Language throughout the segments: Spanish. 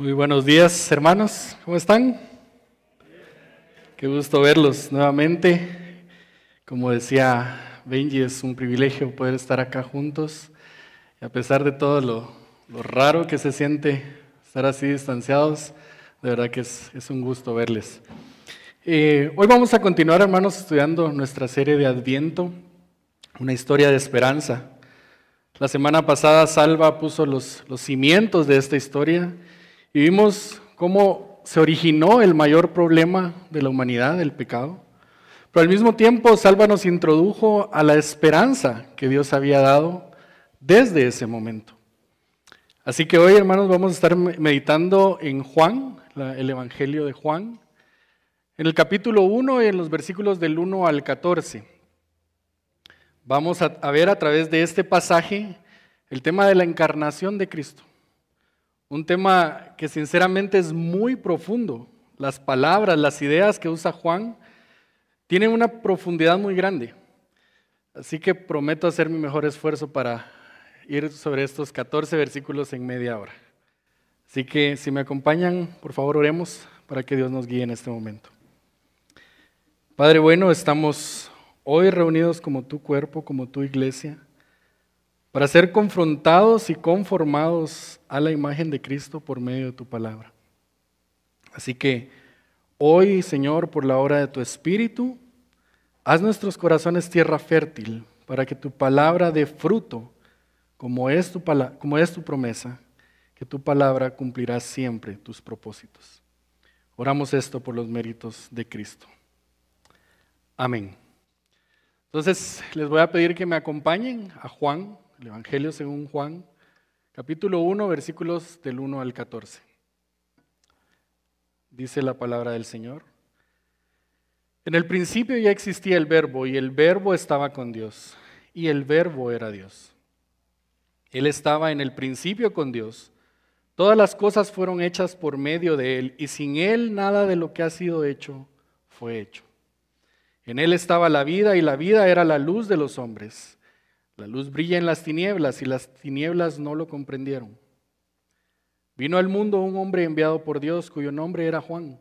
Muy buenos días, hermanos. ¿Cómo están? Qué gusto verlos nuevamente. Como decía Benji, es un privilegio poder estar acá juntos. Y a pesar de todo lo, raro que se siente estar así distanciados, de verdad que es, un gusto verles. Eh, hoy vamos a continuar, hermanos, estudiando nuestra serie de Adviento, una historia de esperanza. La semana pasada Salva puso los, los cimientos de esta historia y vimos cómo se originó el mayor problema de la humanidad, el pecado. Pero al mismo tiempo, Salva nos introdujo a la esperanza que Dios había dado desde ese momento. Así que hoy, hermanos, vamos a estar meditando en Juan, el Evangelio de Juan, en el capítulo 1 y en los versículos del 1 al 14. Vamos a ver a través de este pasaje el tema de la encarnación de Cristo. Un tema que sinceramente es muy profundo. Las palabras, las ideas que usa Juan tienen una profundidad muy grande. Así que prometo hacer mi mejor esfuerzo para ir sobre estos 14 versículos en media hora. Así que si me acompañan, por favor oremos para que Dios nos guíe en este momento. Padre bueno, estamos hoy reunidos como tu cuerpo, como tu iglesia para ser confrontados y conformados a la imagen de Cristo por medio de tu palabra. Así que hoy, Señor, por la obra de tu Espíritu, haz nuestros corazones tierra fértil para que tu palabra dé fruto, como es tu, como es tu promesa, que tu palabra cumplirá siempre tus propósitos. Oramos esto por los méritos de Cristo. Amén. Entonces, les voy a pedir que me acompañen a Juan el Evangelio según Juan, capítulo 1, versículos del 1 al 14. Dice la palabra del Señor. En el principio ya existía el verbo y el verbo estaba con Dios y el verbo era Dios. Él estaba en el principio con Dios. Todas las cosas fueron hechas por medio de Él y sin Él nada de lo que ha sido hecho fue hecho. En Él estaba la vida y la vida era la luz de los hombres. La luz brilla en las tinieblas y las tinieblas no lo comprendieron. Vino al mundo un hombre enviado por Dios cuyo nombre era Juan.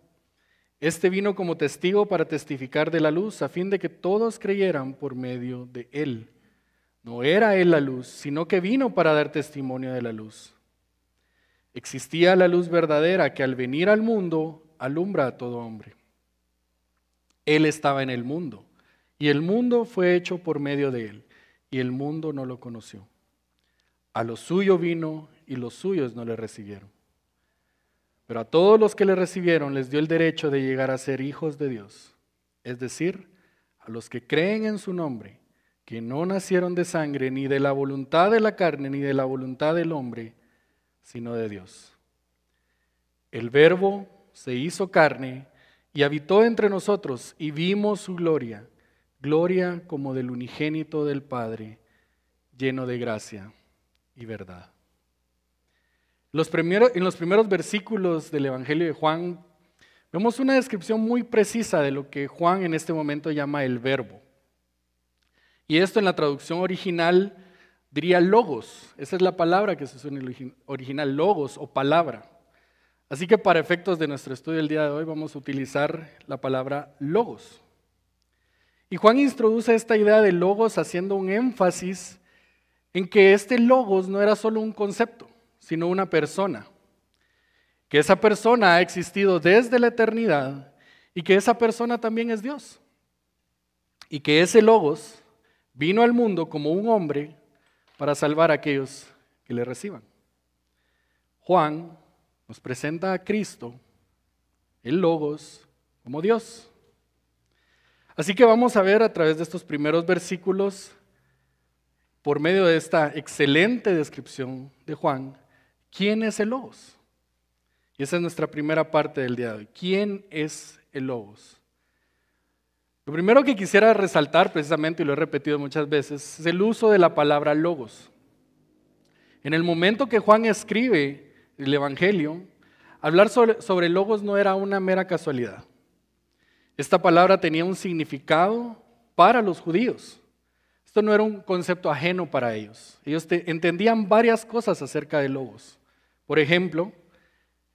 Este vino como testigo para testificar de la luz, a fin de que todos creyeran por medio de él. No era él la luz, sino que vino para dar testimonio de la luz. Existía la luz verdadera que al venir al mundo alumbra a todo hombre. Él estaba en el mundo y el mundo fue hecho por medio de él y el mundo no lo conoció. A lo suyo vino y los suyos no le recibieron. Pero a todos los que le recibieron les dio el derecho de llegar a ser hijos de Dios, es decir, a los que creen en su nombre, que no nacieron de sangre, ni de la voluntad de la carne, ni de la voluntad del hombre, sino de Dios. El verbo se hizo carne y habitó entre nosotros y vimos su gloria gloria como del unigénito del Padre, lleno de gracia y verdad. En los primeros versículos del Evangelio de Juan vemos una descripción muy precisa de lo que Juan en este momento llama el verbo. Y esto en la traducción original diría logos. Esa es la palabra que se usa en el original, logos o palabra. Así que para efectos de nuestro estudio el día de hoy vamos a utilizar la palabra logos. Y Juan introduce esta idea de logos haciendo un énfasis en que este logos no era solo un concepto, sino una persona. Que esa persona ha existido desde la eternidad y que esa persona también es Dios. Y que ese logos vino al mundo como un hombre para salvar a aquellos que le reciban. Juan nos presenta a Cristo, el logos, como Dios. Así que vamos a ver a través de estos primeros versículos, por medio de esta excelente descripción de Juan, quién es el Logos. Y esa es nuestra primera parte del día de hoy. ¿Quién es el Logos? Lo primero que quisiera resaltar precisamente, y lo he repetido muchas veces, es el uso de la palabra Logos. En el momento que Juan escribe el Evangelio, hablar sobre, sobre Logos no era una mera casualidad. Esta palabra tenía un significado para los judíos. Esto no era un concepto ajeno para ellos. Ellos entendían varias cosas acerca de logos. Por ejemplo,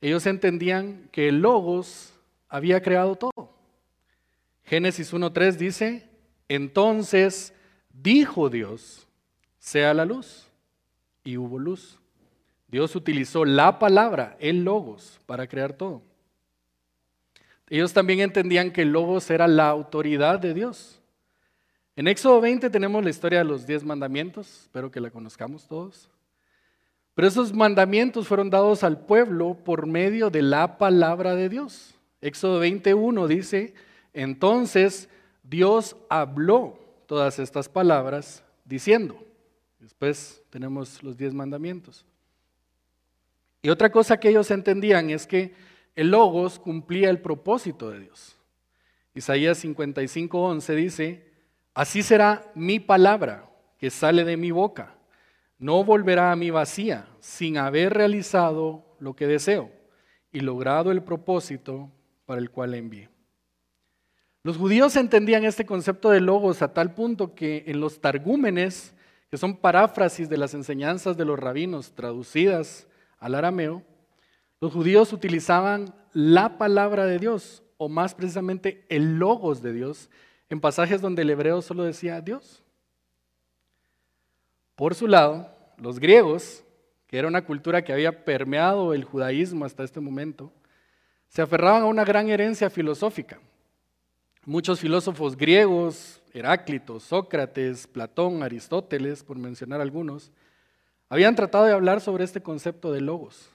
ellos entendían que el logos había creado todo. Génesis 1.3 dice, entonces dijo Dios, sea la luz, y hubo luz. Dios utilizó la palabra, el logos, para crear todo. Ellos también entendían que el logos era la autoridad de Dios. En Éxodo 20 tenemos la historia de los diez mandamientos, espero que la conozcamos todos. Pero esos mandamientos fueron dados al pueblo por medio de la palabra de Dios. Éxodo 21 dice, entonces Dios habló todas estas palabras diciendo. Después tenemos los diez mandamientos. Y otra cosa que ellos entendían es que el logos cumplía el propósito de Dios. Isaías 55:11 dice, así será mi palabra que sale de mi boca. No volverá a mí vacía sin haber realizado lo que deseo y logrado el propósito para el cual la envié. Los judíos entendían este concepto de logos a tal punto que en los targúmenes, que son paráfrasis de las enseñanzas de los rabinos traducidas al arameo, los judíos utilizaban la palabra de Dios, o más precisamente el logos de Dios, en pasajes donde el hebreo solo decía Dios. Por su lado, los griegos, que era una cultura que había permeado el judaísmo hasta este momento, se aferraban a una gran herencia filosófica. Muchos filósofos griegos, Heráclito, Sócrates, Platón, Aristóteles, por mencionar algunos, habían tratado de hablar sobre este concepto de logos.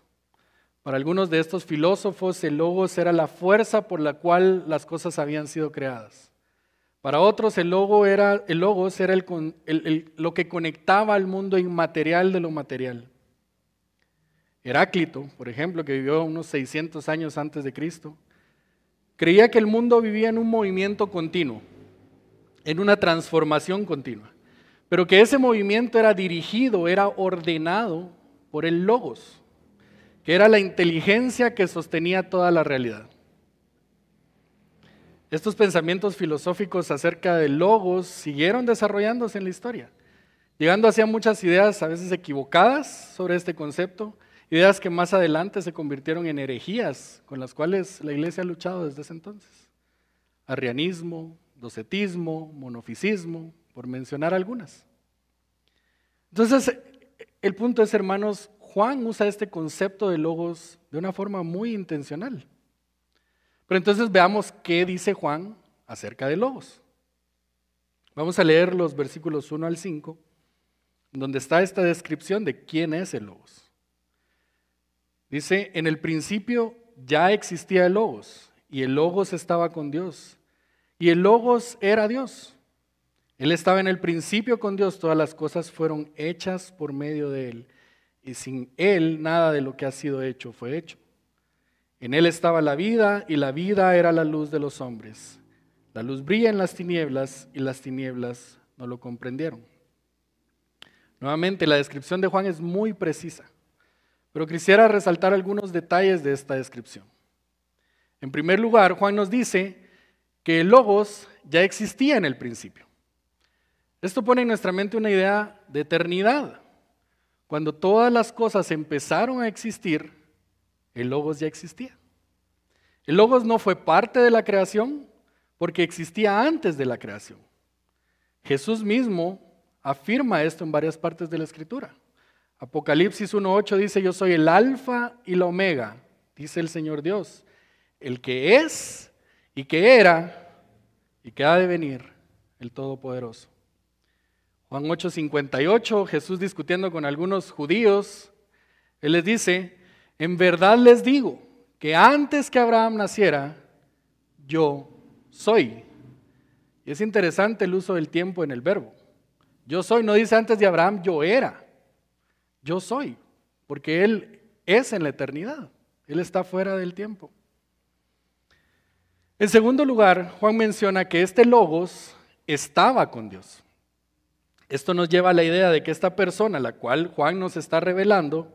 Para algunos de estos filósofos, el logos era la fuerza por la cual las cosas habían sido creadas. Para otros, el, logo era, el logos era lo que conectaba al mundo inmaterial de lo material. Heráclito, por ejemplo, que vivió unos 600 años antes de Cristo, Creía que el mundo vivía en un movimiento continuo, en una transformación continua, pero que ese movimiento era dirigido, era ordenado por el logos, era la inteligencia que sostenía toda la realidad. Estos pensamientos filosóficos acerca del logos siguieron desarrollándose en la historia, llegando hacia muchas ideas a veces equivocadas sobre este concepto, Ideas que más adelante se convirtieron en herejías con las cuales la iglesia ha luchado desde ese entonces. Arrianismo, docetismo, monofisismo, por mencionar algunas. Entonces, el punto es, hermanos, Juan usa este concepto de logos de una forma muy intencional. Pero entonces veamos qué dice Juan acerca de logos. Vamos a leer los versículos 1 al 5, donde está esta descripción de quién es el logos. Dice, en el principio ya existía el Logos y el Logos estaba con Dios y el Logos era Dios. Él estaba en el principio con Dios, todas las cosas fueron hechas por medio de Él y sin Él nada de lo que ha sido hecho fue hecho. En Él estaba la vida y la vida era la luz de los hombres. La luz brilla en las tinieblas y las tinieblas no lo comprendieron. Nuevamente, la descripción de Juan es muy precisa. Pero quisiera resaltar algunos detalles de esta descripción. En primer lugar, Juan nos dice que el logos ya existía en el principio. Esto pone en nuestra mente una idea de eternidad. Cuando todas las cosas empezaron a existir, el logos ya existía. El logos no fue parte de la creación porque existía antes de la creación. Jesús mismo afirma esto en varias partes de la escritura. Apocalipsis 1.8 dice, yo soy el alfa y la omega, dice el Señor Dios, el que es y que era y que ha de venir, el Todopoderoso. Juan 8:58, Jesús discutiendo con algunos judíos, Él les dice, en verdad les digo que antes que Abraham naciera, yo soy. Y es interesante el uso del tiempo en el verbo. Yo soy, no dice antes de Abraham, yo era. Yo soy, porque Él es en la eternidad. Él está fuera del tiempo. En segundo lugar, Juan menciona que este logos estaba con Dios. Esto nos lleva a la idea de que esta persona, la cual Juan nos está revelando,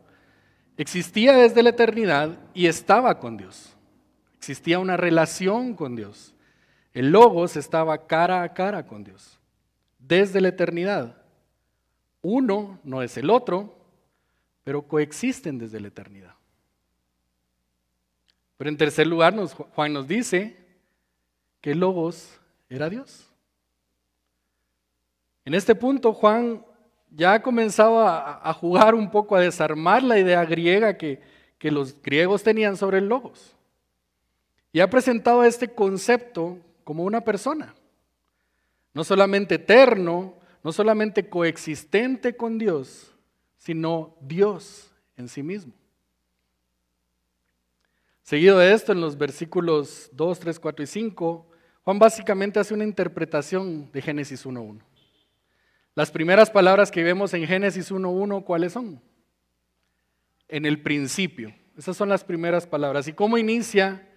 existía desde la eternidad y estaba con Dios. Existía una relación con Dios. El logos estaba cara a cara con Dios, desde la eternidad. Uno no es el otro, pero coexisten desde la eternidad. Pero en tercer lugar, Juan nos dice que Logos era Dios. En este punto, Juan ya ha comenzado a, jugar un poco, a desarmar la idea griega que, que los griegos tenían sobre el Logos. Y ha presentado este concepto como una persona, no solamente eterno, no solamente coexistente con Dios, sino Dios en sí mismo. Seguido de esto, en los versículos 2, 3, 4 y 5, Juan básicamente hace una interpretación de Génesis 1.1. Las primeras palabras que vemos en Génesis 1.1, ¿cuáles son? En el principio. Esas son las primeras palabras. ¿Y cómo inicia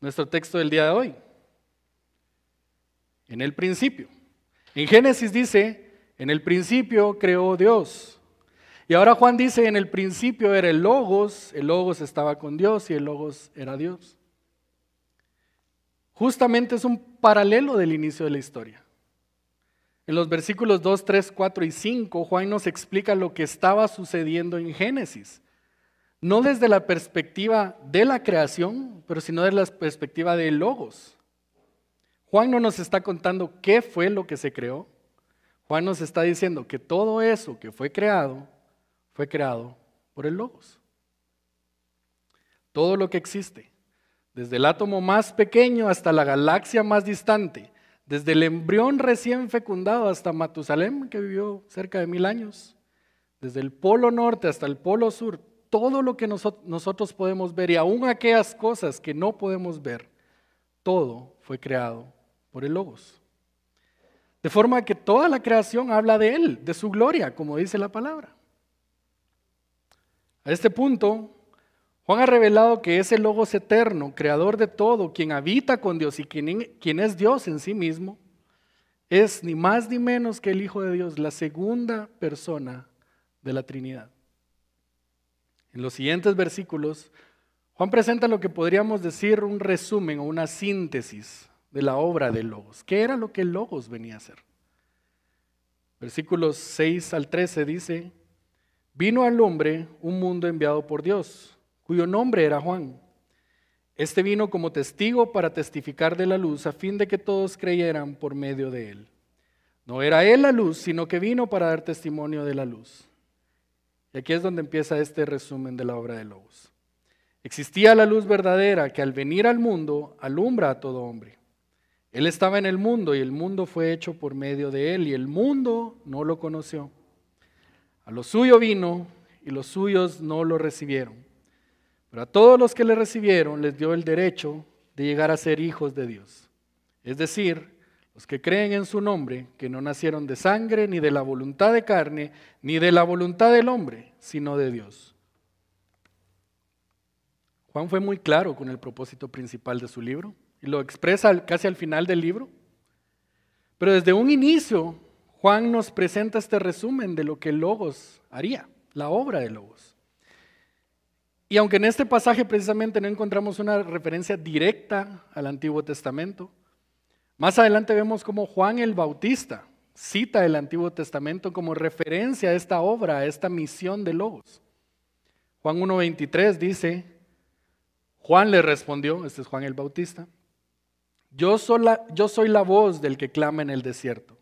nuestro texto del día de hoy? En el principio. En Génesis dice, en el principio creó Dios. Y ahora Juan dice, en el principio era el Logos, el Logos estaba con Dios y el Logos era Dios. Justamente es un paralelo del inicio de la historia. En los versículos 2, 3, 4 y 5, Juan nos explica lo que estaba sucediendo en Génesis. No desde la perspectiva de la creación, pero sino desde la perspectiva de Logos. Juan no nos está contando qué fue lo que se creó. Juan nos está diciendo que todo eso que fue creado fue creado por el Logos. Todo lo que existe, desde el átomo más pequeño hasta la galaxia más distante, desde el embrión recién fecundado hasta Matusalem, que vivió cerca de mil años, desde el polo norte hasta el polo sur, todo lo que nosotros podemos ver y aún aquellas cosas que no podemos ver, todo fue creado por el Logos. De forma que toda la creación habla de Él, de su gloria, como dice la palabra. A este punto, Juan ha revelado que ese Logos eterno, creador de todo, quien habita con Dios y quien, es Dios en sí mismo, es ni más ni menos que el Hijo de Dios, la segunda persona de la Trinidad. En los siguientes versículos, Juan presenta lo que podríamos decir un resumen o una síntesis de la obra de Logos. ¿Qué era lo que Logos venía a hacer? Versículos 6 al 13 dice, Vino al hombre un mundo enviado por Dios, cuyo nombre era Juan. Este vino como testigo para testificar de la luz, a fin de que todos creyeran por medio de él. No era él la luz, sino que vino para dar testimonio de la luz. Y aquí es donde empieza este resumen de la obra de Logos. Existía la luz verdadera que al venir al mundo alumbra a todo hombre. Él estaba en el mundo y el mundo fue hecho por medio de él y el mundo no lo conoció. A lo suyo vino y los suyos no lo recibieron. Pero a todos los que le recibieron les dio el derecho de llegar a ser hijos de Dios. Es decir, los que creen en su nombre, que no nacieron de sangre, ni de la voluntad de carne, ni de la voluntad del hombre, sino de Dios. Juan fue muy claro con el propósito principal de su libro y lo expresa casi al final del libro. Pero desde un inicio Juan nos presenta este resumen de lo que Logos haría, la obra de Logos. Y aunque en este pasaje precisamente no encontramos una referencia directa al Antiguo Testamento, más adelante vemos cómo Juan el Bautista cita el Antiguo Testamento como referencia a esta obra, a esta misión de Logos. Juan 1.23 dice, Juan le respondió, este es Juan el Bautista, yo yo soy la voz del que clama en el desierto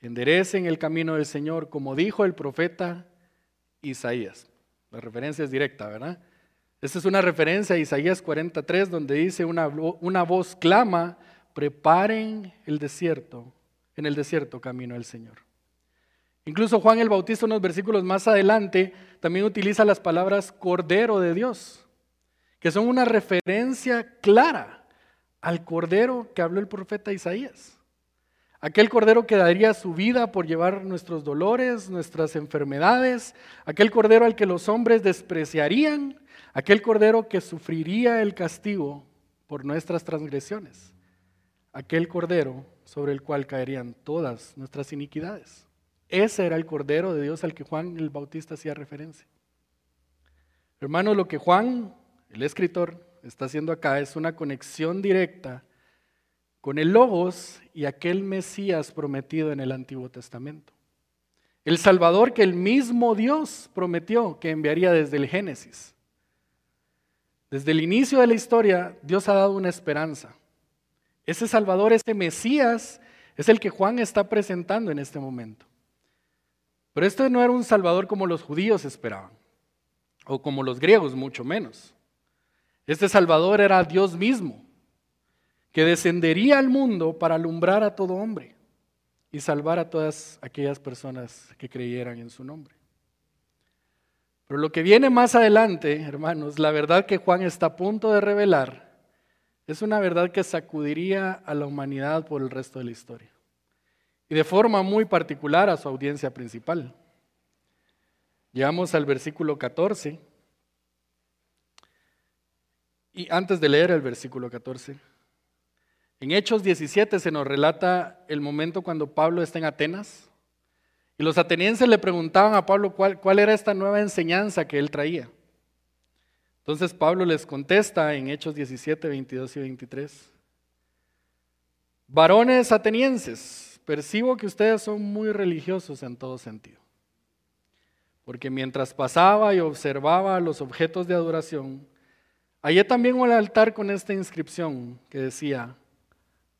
enderecen el camino del Señor, como dijo el profeta Isaías. La referencia es directa, ¿verdad? Esta es una referencia a Isaías 43, donde dice una, una voz clama, preparen el desierto, en el desierto camino del Señor. Incluso Juan el Bautista, unos versículos más adelante, también utiliza las palabras Cordero de Dios, que son una referencia clara al Cordero que habló el profeta Isaías. Aquel cordero que daría su vida por llevar nuestros dolores, nuestras enfermedades, aquel cordero al que los hombres despreciarían, aquel cordero que sufriría el castigo por nuestras transgresiones, aquel cordero sobre el cual caerían todas nuestras iniquidades. Ese era el cordero de Dios al que Juan el Bautista hacía referencia. Hermanos, lo que Juan, el escritor, está haciendo acá es una conexión directa con el Logos y aquel Mesías prometido en el Antiguo Testamento. El Salvador que el mismo Dios prometió que enviaría desde el Génesis. Desde el inicio de la historia, Dios ha dado una esperanza. Ese Salvador, ese Mesías, es el que Juan está presentando en este momento. Pero este no era un Salvador como los judíos esperaban, o como los griegos, mucho menos. Este Salvador era Dios mismo, que descendería al mundo para alumbrar a todo hombre y salvar a todas aquellas personas que creyeran en su nombre. Pero lo que viene más adelante, hermanos, la verdad que Juan está a punto de revelar, es una verdad que sacudiría a la humanidad por el resto de la historia. Y de forma muy particular a su audiencia principal. Llegamos al versículo 14. Y antes de leer el versículo 14, en Hechos 17 se nos relata el momento cuando Pablo está en Atenas y los atenienses le preguntaban a Pablo cuál, cuál era esta nueva enseñanza que él traía. Entonces Pablo les contesta en Hechos 17, 22 y 23. Varones atenienses, percibo que ustedes son muy religiosos en todo sentido. Porque mientras pasaba y observaba los objetos de adoración, hallé también un altar con esta inscripción que decía,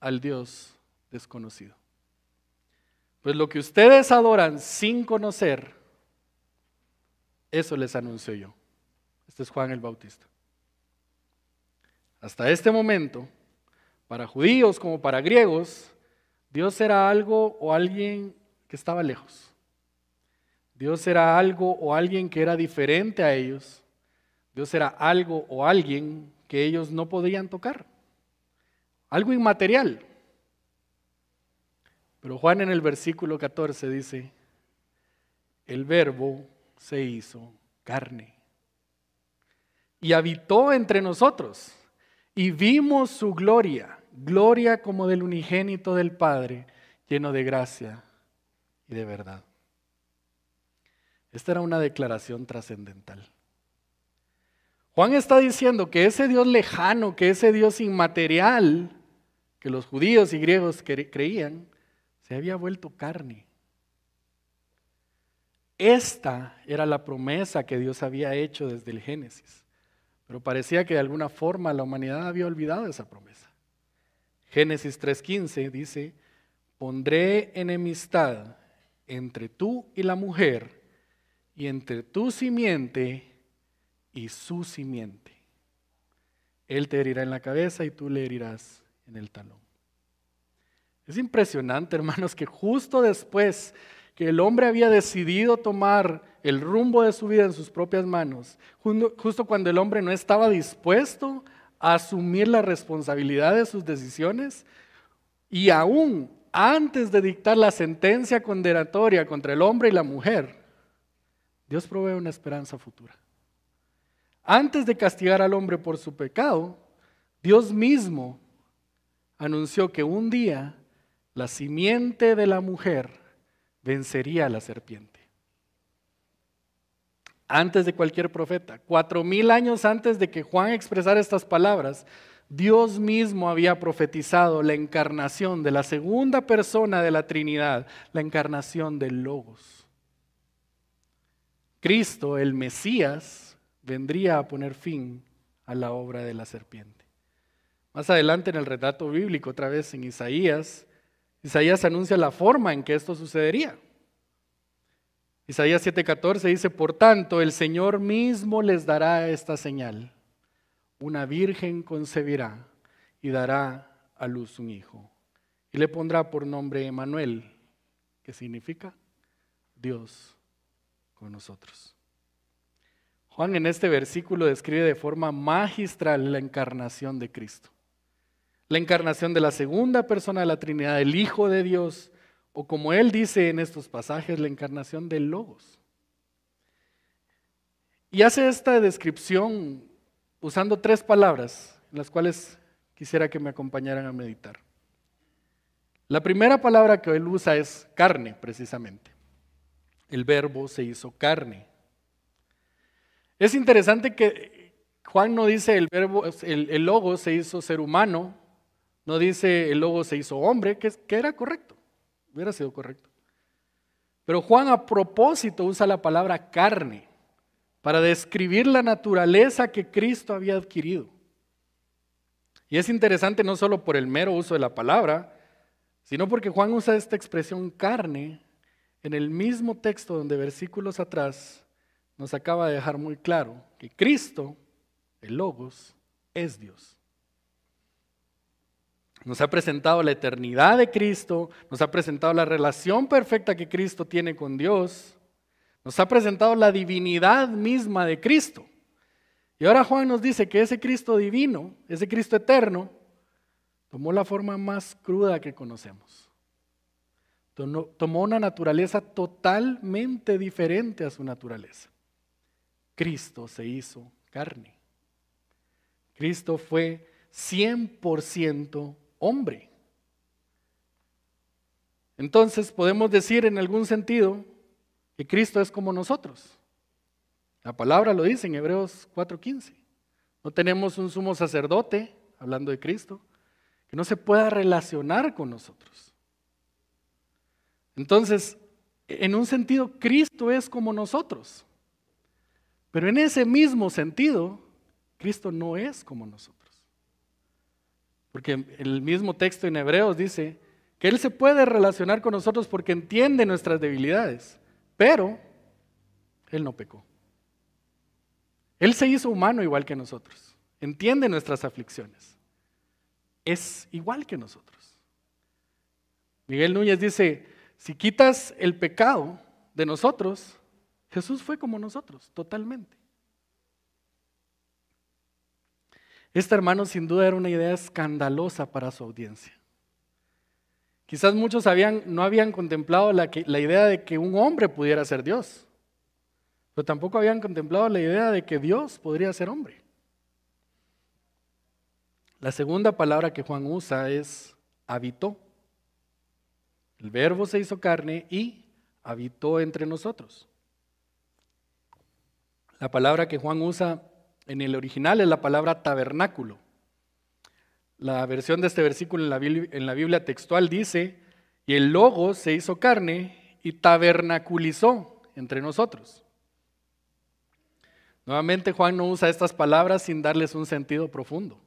al Dios desconocido. Pues lo que ustedes adoran sin conocer, eso les anuncio yo. Este es Juan el Bautista. Hasta este momento, para judíos como para griegos, Dios era algo o alguien que estaba lejos. Dios era algo o alguien que era diferente a ellos. Dios era algo o alguien que ellos no podían tocar. Algo inmaterial. Pero Juan en el versículo 14 dice, el verbo se hizo carne y habitó entre nosotros y vimos su gloria, gloria como del unigénito del Padre, lleno de gracia y de verdad. Esta era una declaración trascendental. Juan está diciendo que ese Dios lejano, que ese Dios inmaterial, que los judíos y griegos creían, se había vuelto carne. Esta era la promesa que Dios había hecho desde el Génesis, pero parecía que de alguna forma la humanidad había olvidado esa promesa. Génesis 3.15 dice, pondré enemistad entre tú y la mujer, y entre tu simiente y su simiente. Él te herirá en la cabeza y tú le herirás en el talón. Es impresionante, hermanos, que justo después que el hombre había decidido tomar el rumbo de su vida en sus propias manos, justo cuando el hombre no estaba dispuesto a asumir la responsabilidad de sus decisiones, y aún antes de dictar la sentencia condenatoria contra el hombre y la mujer, Dios provee una esperanza futura. Antes de castigar al hombre por su pecado, Dios mismo anunció que un día la simiente de la mujer vencería a la serpiente. Antes de cualquier profeta, cuatro mil años antes de que Juan expresara estas palabras, Dios mismo había profetizado la encarnación de la segunda persona de la Trinidad, la encarnación del Logos. Cristo, el Mesías, vendría a poner fin a la obra de la serpiente. Más adelante en el relato bíblico, otra vez en Isaías, Isaías anuncia la forma en que esto sucedería. Isaías 7:14 dice, por tanto, el Señor mismo les dará esta señal. Una virgen concebirá y dará a luz un hijo. Y le pondrá por nombre Emanuel, que significa Dios con nosotros. Juan en este versículo describe de forma magistral la encarnación de Cristo la encarnación de la segunda persona de la Trinidad, el Hijo de Dios, o como él dice en estos pasajes, la encarnación del Logos. Y hace esta descripción usando tres palabras, las cuales quisiera que me acompañaran a meditar. La primera palabra que él usa es carne, precisamente. El verbo se hizo carne. Es interesante que Juan no dice el verbo, el, el logo se hizo ser humano, no dice el lobo se hizo hombre, que, que era correcto, hubiera sido correcto. Pero Juan a propósito usa la palabra carne para describir la naturaleza que Cristo había adquirido. Y es interesante no solo por el mero uso de la palabra, sino porque Juan usa esta expresión carne en el mismo texto donde versículos atrás nos acaba de dejar muy claro que Cristo, el Logos, es Dios. Nos ha presentado la eternidad de Cristo, nos ha presentado la relación perfecta que Cristo tiene con Dios, nos ha presentado la divinidad misma de Cristo. Y ahora Juan nos dice que ese Cristo divino, ese Cristo eterno, tomó la forma más cruda que conocemos. Tomó una naturaleza totalmente diferente a su naturaleza. Cristo se hizo carne. Cristo fue 100% hombre. Entonces podemos decir en algún sentido que Cristo es como nosotros. La palabra lo dice en Hebreos 4:15. No tenemos un sumo sacerdote, hablando de Cristo, que no se pueda relacionar con nosotros. Entonces, en un sentido, Cristo es como nosotros. Pero en ese mismo sentido, Cristo no es como nosotros. Porque el mismo texto en Hebreos dice que Él se puede relacionar con nosotros porque entiende nuestras debilidades, pero Él no pecó. Él se hizo humano igual que nosotros, entiende nuestras aflicciones, es igual que nosotros. Miguel Núñez dice, si quitas el pecado de nosotros, Jesús fue como nosotros, totalmente. Esta hermano sin duda era una idea escandalosa para su audiencia. Quizás muchos no habían contemplado la, la idea de que un hombre pudiera ser Dios, pero tampoco habían contemplado la idea de que Dios podría ser hombre. La segunda palabra que Juan usa es habitó. El verbo se hizo carne y habitó entre nosotros. La palabra que Juan usa en el original es la palabra tabernáculo. La versión de este versículo en la, Biblia, textual dice, y el logo se hizo carne y tabernaculizó entre nosotros. Nuevamente Juan no usa estas palabras sin darles un sentido profundo.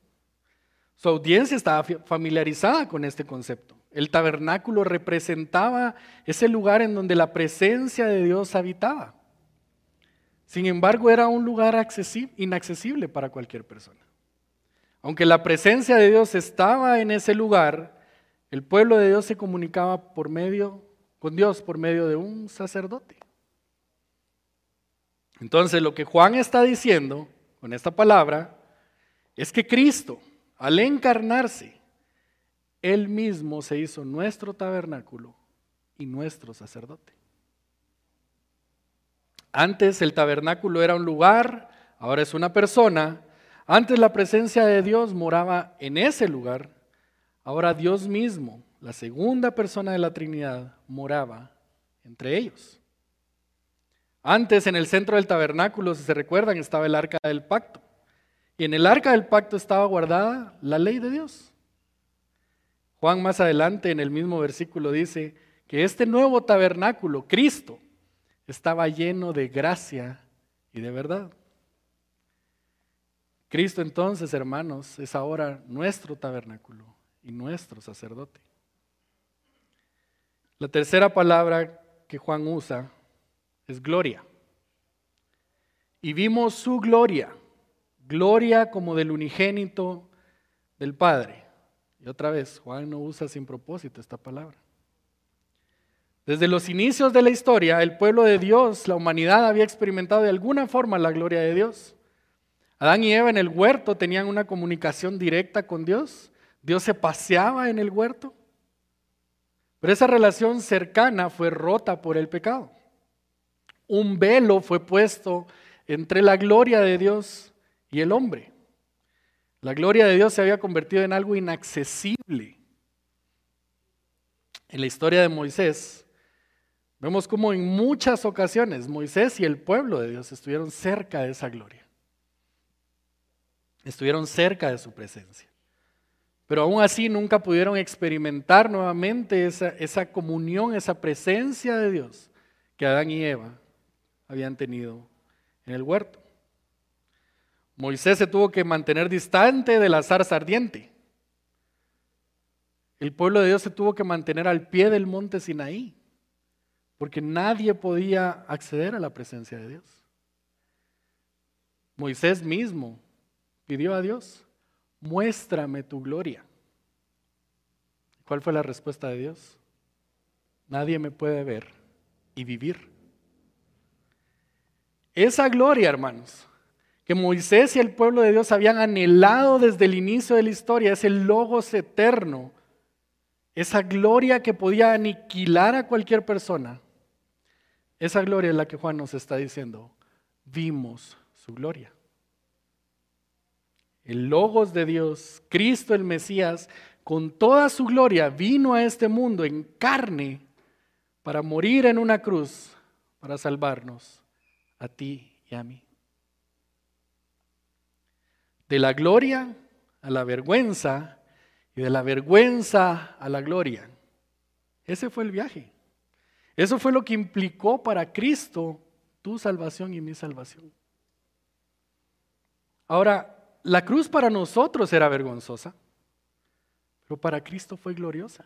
Su audiencia estaba familiarizada con este concepto. El tabernáculo representaba ese lugar en donde la presencia de Dios habitaba. Sin embargo, era un lugar inaccesible para cualquier persona. Aunque la presencia de Dios estaba en ese lugar, el pueblo de Dios se comunicaba por medio con Dios por medio de un sacerdote. Entonces, lo que Juan está diciendo con esta palabra es que Cristo, al encarnarse, él mismo se hizo nuestro tabernáculo y nuestro sacerdote. Antes el tabernáculo era un lugar, ahora es una persona. Antes la presencia de Dios moraba en ese lugar, ahora Dios mismo, la segunda persona de la Trinidad, moraba entre ellos. Antes en el centro del tabernáculo, si se recuerdan, estaba el arca del pacto. Y en el arca del pacto estaba guardada la ley de Dios. Juan más adelante en el mismo versículo dice que este nuevo tabernáculo, Cristo, estaba lleno de gracia y de verdad. Cristo entonces, hermanos, es ahora nuestro tabernáculo y nuestro sacerdote. La tercera palabra que Juan usa es gloria. Y vimos su gloria, gloria como del unigénito del Padre. Y otra vez, Juan no usa sin propósito esta palabra. Desde los inicios de la historia, el pueblo de Dios, la humanidad había experimentado de alguna forma la gloria de Dios. Adán y Eva en el huerto tenían una comunicación directa con Dios. Dios se paseaba en el huerto. Pero esa relación cercana fue rota por el pecado. Un velo fue puesto entre la gloria de Dios y el hombre. La gloria de Dios se había convertido en algo inaccesible. En la historia de Moisés, Vemos como en muchas ocasiones Moisés y el pueblo de Dios estuvieron cerca de esa gloria. Estuvieron cerca de su presencia. Pero aún así nunca pudieron experimentar nuevamente esa, esa comunión, esa presencia de Dios que Adán y Eva habían tenido en el huerto. Moisés se tuvo que mantener distante de la zarza ardiente. El pueblo de Dios se tuvo que mantener al pie del monte Sinaí, porque nadie podía acceder a la presencia de Dios. Moisés mismo pidió a Dios, muéstrame tu gloria. ¿Cuál fue la respuesta de Dios? Nadie me puede ver y vivir. Esa gloria, hermanos, que Moisés y el pueblo de Dios habían anhelado desde el inicio de la historia, es el logos eterno, esa gloria que podía aniquilar a cualquier persona. Esa gloria es la que Juan nos está diciendo. Vimos su gloria. El logos de Dios, Cristo el Mesías, con toda su gloria, vino a este mundo en carne para morir en una cruz, para salvarnos a ti y a mí. De la gloria a la vergüenza y de la vergüenza a la gloria. Ese fue el viaje. Eso fue lo que implicó para Cristo tu salvación y mi salvación. Ahora, la cruz para nosotros era vergonzosa, pero para Cristo fue gloriosa.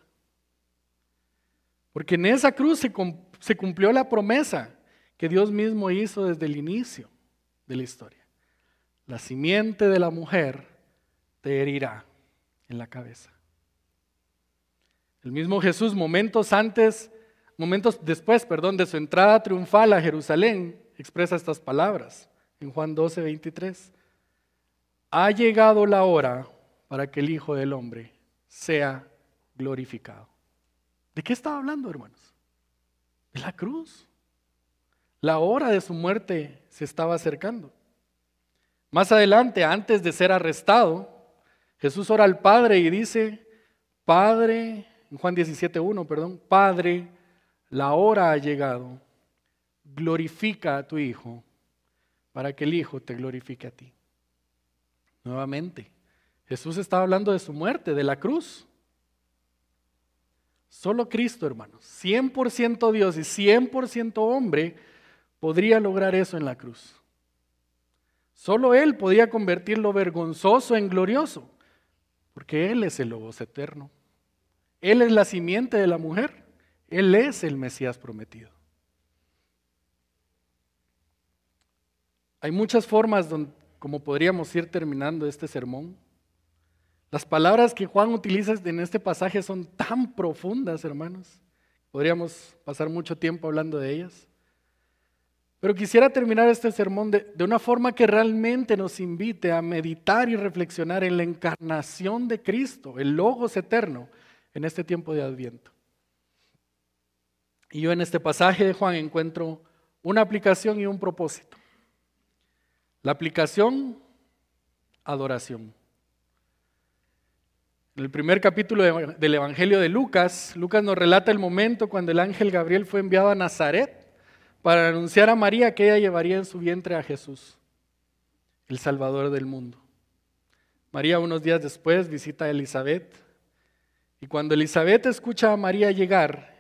Porque en esa cruz se, se cumplió la promesa que Dios mismo hizo desde el inicio de la historia. La simiente de la mujer te herirá en la cabeza. El mismo Jesús, momentos antes, momentos después, perdón, de su entrada triunfal a Jerusalén, expresa estas palabras en Juan 12, 23. Ha llegado la hora para que el Hijo del Hombre sea glorificado. ¿De qué estaba hablando, hermanos? De la cruz. La hora de su muerte se estaba acercando. Más adelante, antes de ser arrestado, Jesús ora al Padre y dice, Padre, en Juan 17.1, perdón, Padre, la hora ha llegado, glorifica a tu Hijo para que el Hijo te glorifique a ti. Nuevamente, Jesús estaba hablando de su muerte, de la cruz. Solo Cristo, hermanos, 100% Dios y 100% hombre, podría lograr eso en la cruz. Solo Él podía convertir lo vergonzoso en glorioso, porque Él es el Logos eterno. Él es la simiente de la mujer. Él es el Mesías prometido. Hay muchas formas como podríamos ir terminando este sermón. Las palabras que Juan utiliza en este pasaje son tan profundas, hermanos. Podríamos pasar mucho tiempo hablando de ellas. Pero quisiera terminar este sermón de, una forma que realmente nos invite a meditar y reflexionar en la encarnación de Cristo, el Logos eterno, en este tiempo de Adviento. Y yo en este pasaje de Juan encuentro una aplicación y un propósito. La aplicación, adoración. En el primer capítulo del Evangelio de Lucas, Lucas nos relata el momento cuando el ángel Gabriel fue enviado a Nazaret para anunciar a María que ella llevaría en su vientre a Jesús, el Salvador del mundo. María unos días después visita a Elizabeth y cuando Elizabeth escucha a María llegar,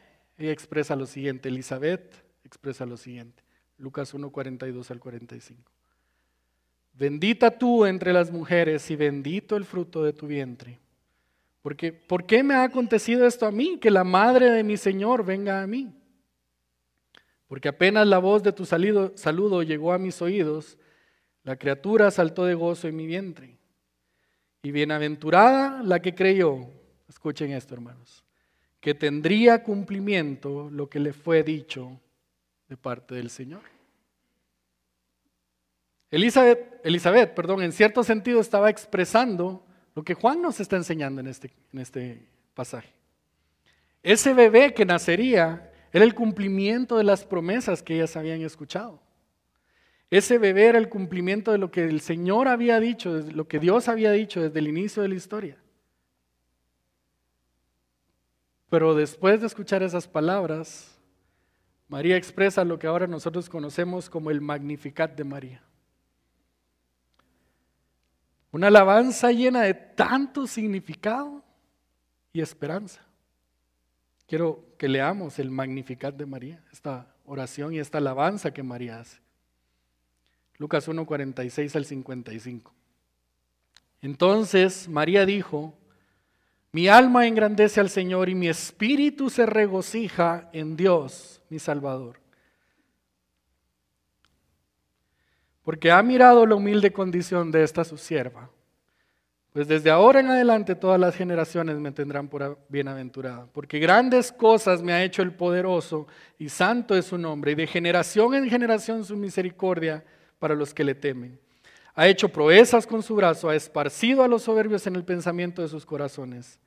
ella expresa lo siguiente, Elizabeth expresa lo siguiente, Lucas 1, 42 al 45. Bendita tú entre las mujeres y bendito el fruto de tu vientre. Porque, ¿por qué me ha acontecido esto a mí? Que la madre de mi Señor venga a mí. Porque apenas la voz de tu saludo llegó a mis oídos, la criatura saltó de gozo en mi vientre. Y bienaventurada la que creyó, escuchen esto hermanos, que tendría cumplimiento lo que le fue dicho de parte del Señor. Elizabeth, Elizabeth perdón, en cierto sentido estaba expresando lo que Juan nos está enseñando en este, en este pasaje. Ese bebé que nacería era el cumplimiento de las promesas que ellas habían escuchado. Ese bebé era el cumplimiento de lo que el Señor había dicho, de lo que Dios había dicho desde el inicio de la historia. Pero después de escuchar esas palabras, María expresa lo que ahora nosotros conocemos como el Magnificat de María. Una alabanza llena de tanto significado y esperanza. Quiero que leamos el Magnificat de María, esta oración y esta alabanza que María hace. Lucas 1, 46 al 55. Entonces María dijo, mi alma engrandece al Señor y mi espíritu se regocija en Dios, mi Salvador. Porque ha mirado la humilde condición de esta su sierva. Pues desde ahora en adelante todas las generaciones me tendrán por bienaventurada, porque grandes cosas me ha hecho el poderoso y santo es su nombre, y de generación en generación su misericordia para los que le temen. Ha hecho proezas con su brazo, ha esparcido a los soberbios en el pensamiento de sus corazones,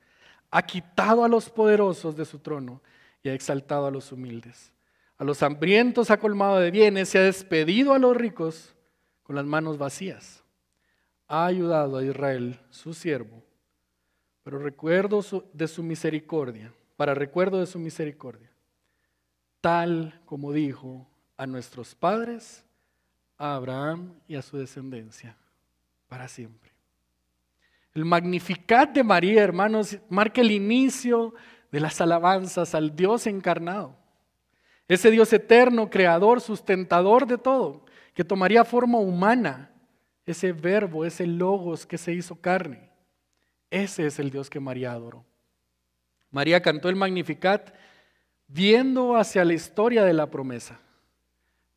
ha quitado a los poderosos de su trono y ha exaltado a los humildes. A los hambrientos ha colmado de bienes y ha despedido a los ricos con las manos vacías. Ha ayudado a Israel, su siervo, pero recuerdo de su misericordia, para recuerdo de su misericordia, tal como dijo a nuestros padres a Abraham y a su descendencia para siempre. El Magnificat de María, hermanos, marca el inicio de las alabanzas al Dios encarnado. Ese Dios eterno, creador, sustentador de todo, que tomaría forma humana, ese verbo, ese logos que se hizo carne. Ese es el Dios que María adoró. María cantó el Magnificat viendo hacia la historia de la promesa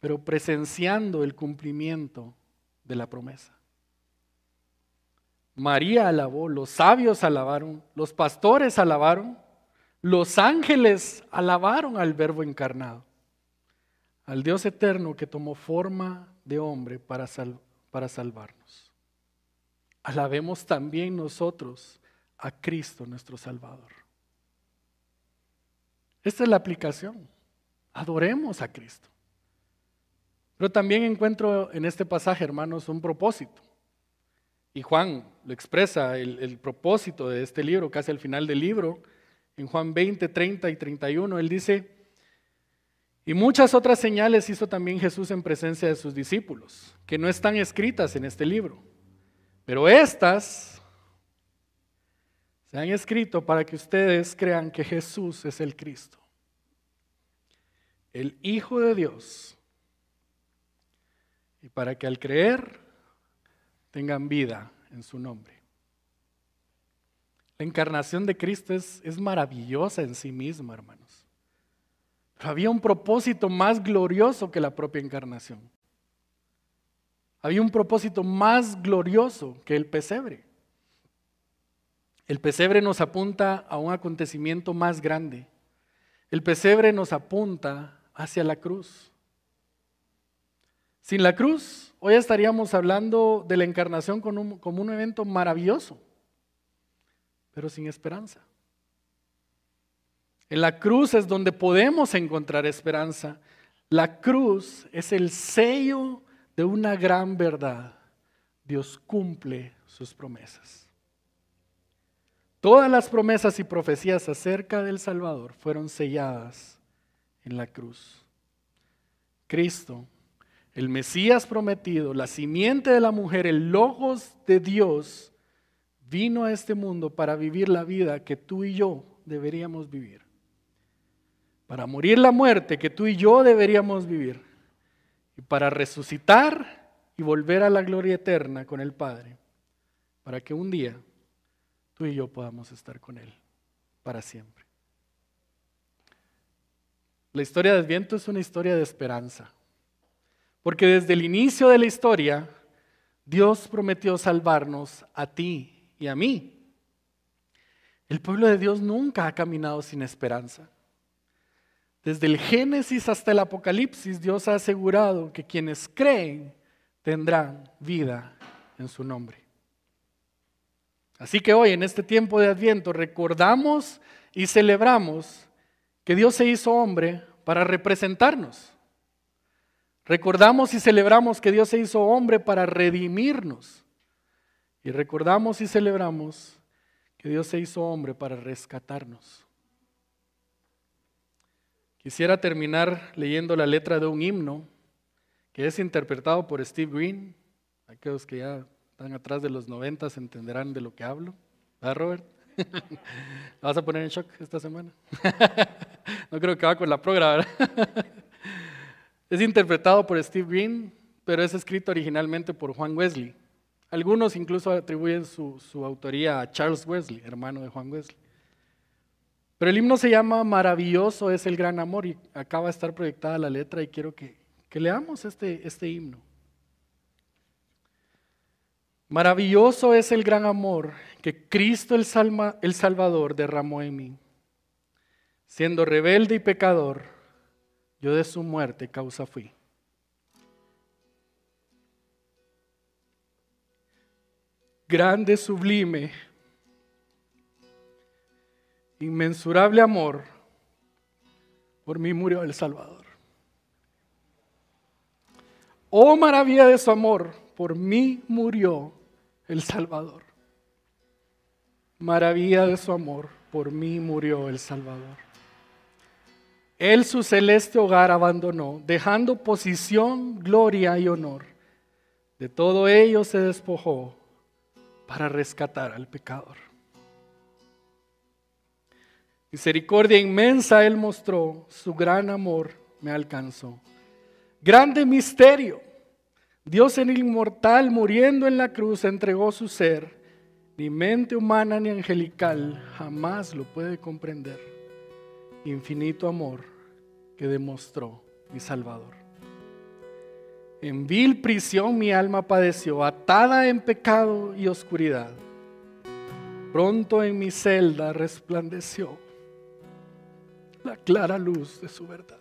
pero presenciando el cumplimiento de la promesa. María alabó, los sabios alabaron, los pastores alabaron, los ángeles alabaron al Verbo encarnado, al Dios eterno que tomó forma de hombre para, para salvarnos. Alabemos también nosotros a Cristo nuestro Salvador. Esta es la aplicación. Adoremos a Cristo. Pero también encuentro en este pasaje, hermanos, un propósito. Y Juan lo expresa, el, propósito de este libro, casi al final del libro, en Juan 20, 30 y 31, él dice, y muchas otras señales hizo también Jesús en presencia de sus discípulos, que no están escritas en este libro. Pero estas se han escrito para que ustedes crean que Jesús es el Cristo, el Hijo de Dios y para que al creer tengan vida en su nombre. La encarnación de Cristo es, es maravillosa en sí misma, hermanos. Pero había un propósito más glorioso que la propia encarnación. Había un propósito más glorioso que el pesebre. El pesebre nos apunta a un acontecimiento más grande. El pesebre nos apunta hacia la cruz. Sin la cruz, hoy estaríamos hablando de la encarnación como un, evento maravilloso, pero sin esperanza. En la cruz es donde podemos encontrar esperanza. La cruz es el sello de una gran verdad. Dios cumple sus promesas. Todas las promesas y profecías acerca del Salvador fueron selladas en la cruz. Cristo el Mesías prometido, la simiente de la mujer, el logos de Dios, vino a este mundo para vivir la vida que tú y yo deberíamos vivir. Para morir la muerte que tú y yo deberíamos vivir. Y para resucitar y volver a la gloria eterna con el Padre. Para que un día tú y yo podamos estar con Él para siempre. La historia del viento es una historia de esperanza. Porque desde el inicio de la historia, Dios prometió salvarnos a ti y a mí. El pueblo de Dios nunca ha caminado sin esperanza. Desde el Génesis hasta el Apocalipsis, Dios ha asegurado que quienes creen tendrán vida en su nombre. Así que hoy, en este tiempo de Adviento, recordamos y celebramos que Dios se hizo hombre para representarnos. Recordamos y celebramos que Dios se hizo hombre para redimirnos. Y recordamos y celebramos que Dios se hizo hombre para rescatarnos. Quisiera terminar leyendo la letra de un himno que es interpretado por Steve Green. Aquellos que ya están atrás de los noventas entenderán de lo que hablo. ¿Verdad, Robert? ¿La vas a poner en shock esta semana? no creo que va con la progra, ¿verdad? Es interpretado por Steve Green, pero es escrito originalmente por Juan Wesley. Algunos incluso atribuyen su, su autoría a Charles Wesley, hermano de Juan Wesley. Pero el himno se llama Maravilloso es el gran amor y acaba de estar proyectada la letra y quiero que, que leamos este, este himno. Maravilloso es el gran amor que Cristo el, Salma, el Salvador derramó en mí. Siendo rebelde y pecador, yo de su muerte causa fui. Grande, sublime, inmensurable amor, por mí murió el Salvador. Oh maravilla de su amor, por mí murió el Salvador. Maravilla de su amor, por mí murió el Salvador. Él su celeste hogar abandonó, dejando posición, gloria y honor. De todo ello se despojó para rescatar al pecador. Misericordia inmensa Él mostró, su gran amor me alcanzó. Grande misterio. Dios en inmortal, muriendo en la cruz, entregó su ser. Ni mente humana ni angelical jamás lo puede comprender. Infinito amor que demostró mi Salvador. En vil prisión mi alma padeció, atada en pecado y oscuridad. Pronto en mi celda resplandeció la clara luz de su verdad.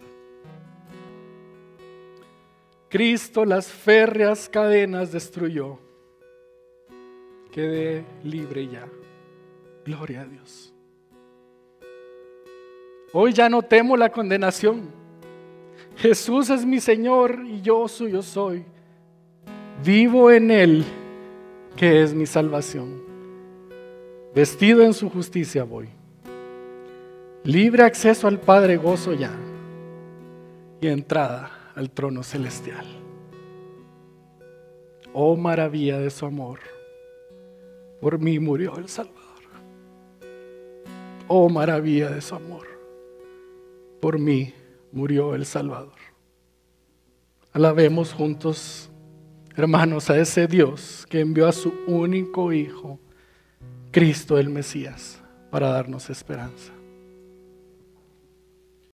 Cristo las férreas cadenas destruyó. Quedé libre ya. Gloria a Dios. Hoy ya no temo la condenación. Jesús es mi Señor y yo suyo soy. Vivo en Él, que es mi salvación. Vestido en su justicia voy. Libre acceso al Padre gozo ya. Y entrada al trono celestial. Oh maravilla de su amor, por mí murió el Salvador. Oh maravilla de su amor, por mí murió el Salvador. Alabemos juntos, hermanos, a ese Dios que envió a su único Hijo, Cristo el Mesías, para darnos esperanza.